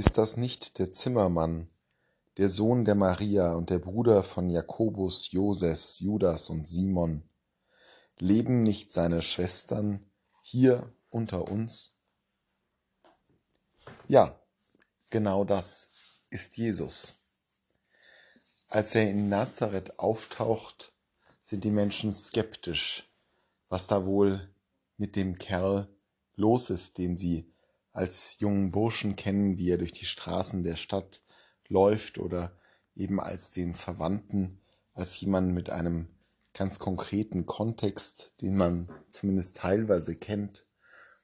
Ist das nicht der Zimmermann, der Sohn der Maria und der Bruder von Jakobus, Joses, Judas und Simon? Leben nicht seine Schwestern hier unter uns? Ja, genau das ist Jesus. Als er in Nazareth auftaucht, sind die Menschen skeptisch, was da wohl mit dem Kerl los ist, den sie als jungen Burschen kennen, wie er durch die Straßen der Stadt läuft oder eben als den Verwandten, als jemand mit einem ganz konkreten Kontext, den man zumindest teilweise kennt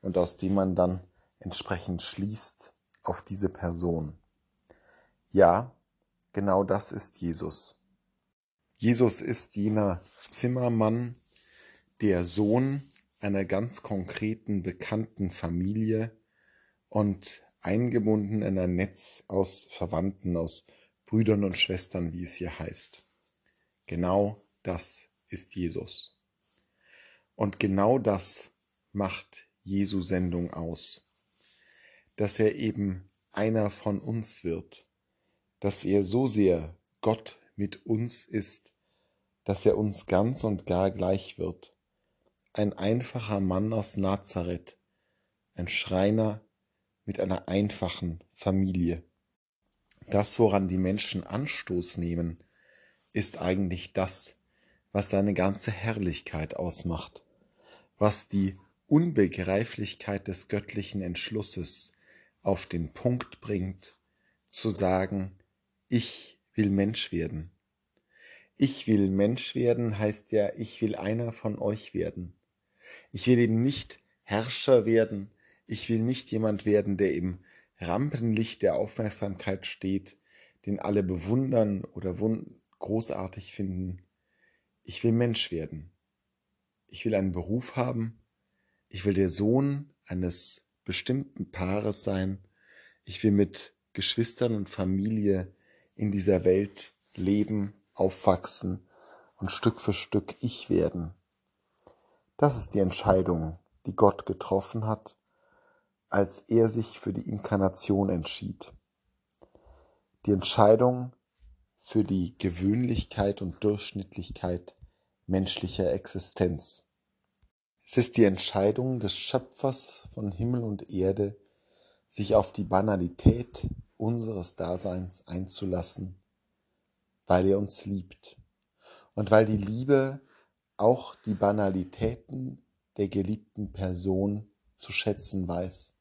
und aus dem man dann entsprechend schließt auf diese Person. Ja, genau das ist Jesus. Jesus ist jener Zimmermann, der Sohn einer ganz konkreten bekannten Familie, und eingebunden in ein Netz aus Verwandten, aus Brüdern und Schwestern, wie es hier heißt. Genau das ist Jesus. Und genau das macht Jesu Sendung aus, dass er eben einer von uns wird, dass er so sehr Gott mit uns ist, dass er uns ganz und gar gleich wird. Ein einfacher Mann aus Nazareth, ein Schreiner, mit einer einfachen Familie. Das, woran die Menschen Anstoß nehmen, ist eigentlich das, was seine ganze Herrlichkeit ausmacht, was die Unbegreiflichkeit des göttlichen Entschlusses auf den Punkt bringt, zu sagen, ich will Mensch werden. Ich will Mensch werden heißt ja, ich will einer von euch werden. Ich will eben nicht Herrscher werden, ich will nicht jemand werden, der im Rampenlicht der Aufmerksamkeit steht, den alle bewundern oder großartig finden. Ich will Mensch werden. Ich will einen Beruf haben. Ich will der Sohn eines bestimmten Paares sein. Ich will mit Geschwistern und Familie in dieser Welt leben, aufwachsen und Stück für Stück ich werden. Das ist die Entscheidung, die Gott getroffen hat als er sich für die Inkarnation entschied. Die Entscheidung für die Gewöhnlichkeit und Durchschnittlichkeit menschlicher Existenz. Es ist die Entscheidung des Schöpfers von Himmel und Erde, sich auf die Banalität unseres Daseins einzulassen, weil er uns liebt und weil die Liebe auch die Banalitäten der geliebten Person zu schätzen weiß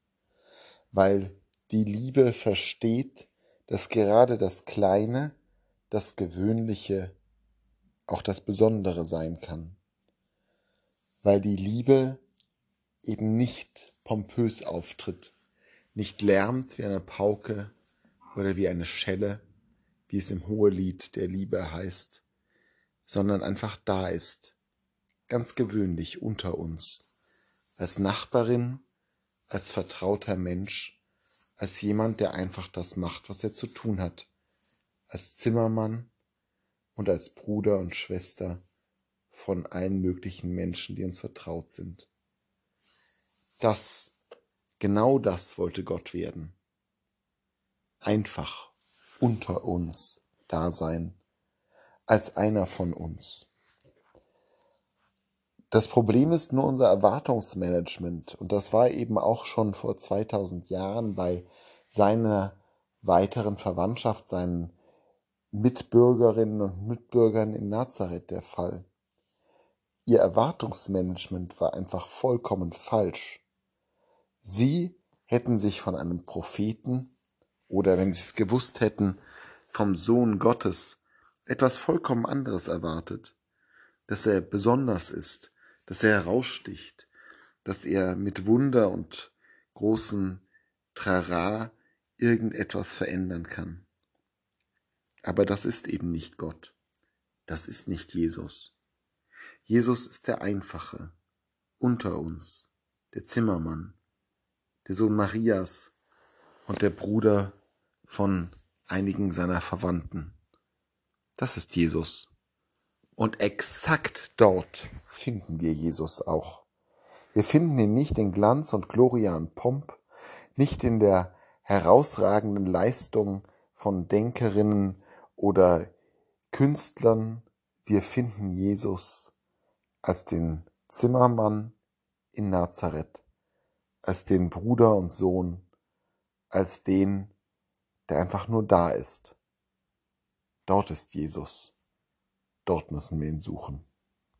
weil die Liebe versteht, dass gerade das Kleine, das Gewöhnliche auch das Besondere sein kann. Weil die Liebe eben nicht pompös auftritt, nicht lärmt wie eine Pauke oder wie eine Schelle, wie es im Hohelied der Liebe heißt, sondern einfach da ist, ganz gewöhnlich unter uns, als Nachbarin als vertrauter Mensch, als jemand, der einfach das macht, was er zu tun hat, als Zimmermann und als Bruder und Schwester von allen möglichen Menschen, die uns vertraut sind. Das, genau das wollte Gott werden. Einfach unter uns da sein, als einer von uns. Das Problem ist nur unser Erwartungsmanagement. Und das war eben auch schon vor 2000 Jahren bei seiner weiteren Verwandtschaft, seinen Mitbürgerinnen und Mitbürgern in Nazareth der Fall. Ihr Erwartungsmanagement war einfach vollkommen falsch. Sie hätten sich von einem Propheten oder wenn sie es gewusst hätten, vom Sohn Gottes etwas vollkommen anderes erwartet, dass er besonders ist, dass er heraussticht, dass er mit Wunder und großen Trara irgendetwas verändern kann. Aber das ist eben nicht Gott. Das ist nicht Jesus. Jesus ist der Einfache unter uns, der Zimmermann, der Sohn Marias und der Bruder von einigen seiner Verwandten. Das ist Jesus. Und exakt dort finden wir Jesus auch. Wir finden ihn nicht in Glanz und Gloria und Pomp, nicht in der herausragenden Leistungen von Denkerinnen oder Künstlern. Wir finden Jesus als den Zimmermann in Nazareth, als den Bruder und Sohn, als den, der einfach nur da ist. Dort ist Jesus. Dort müssen wir ihn suchen.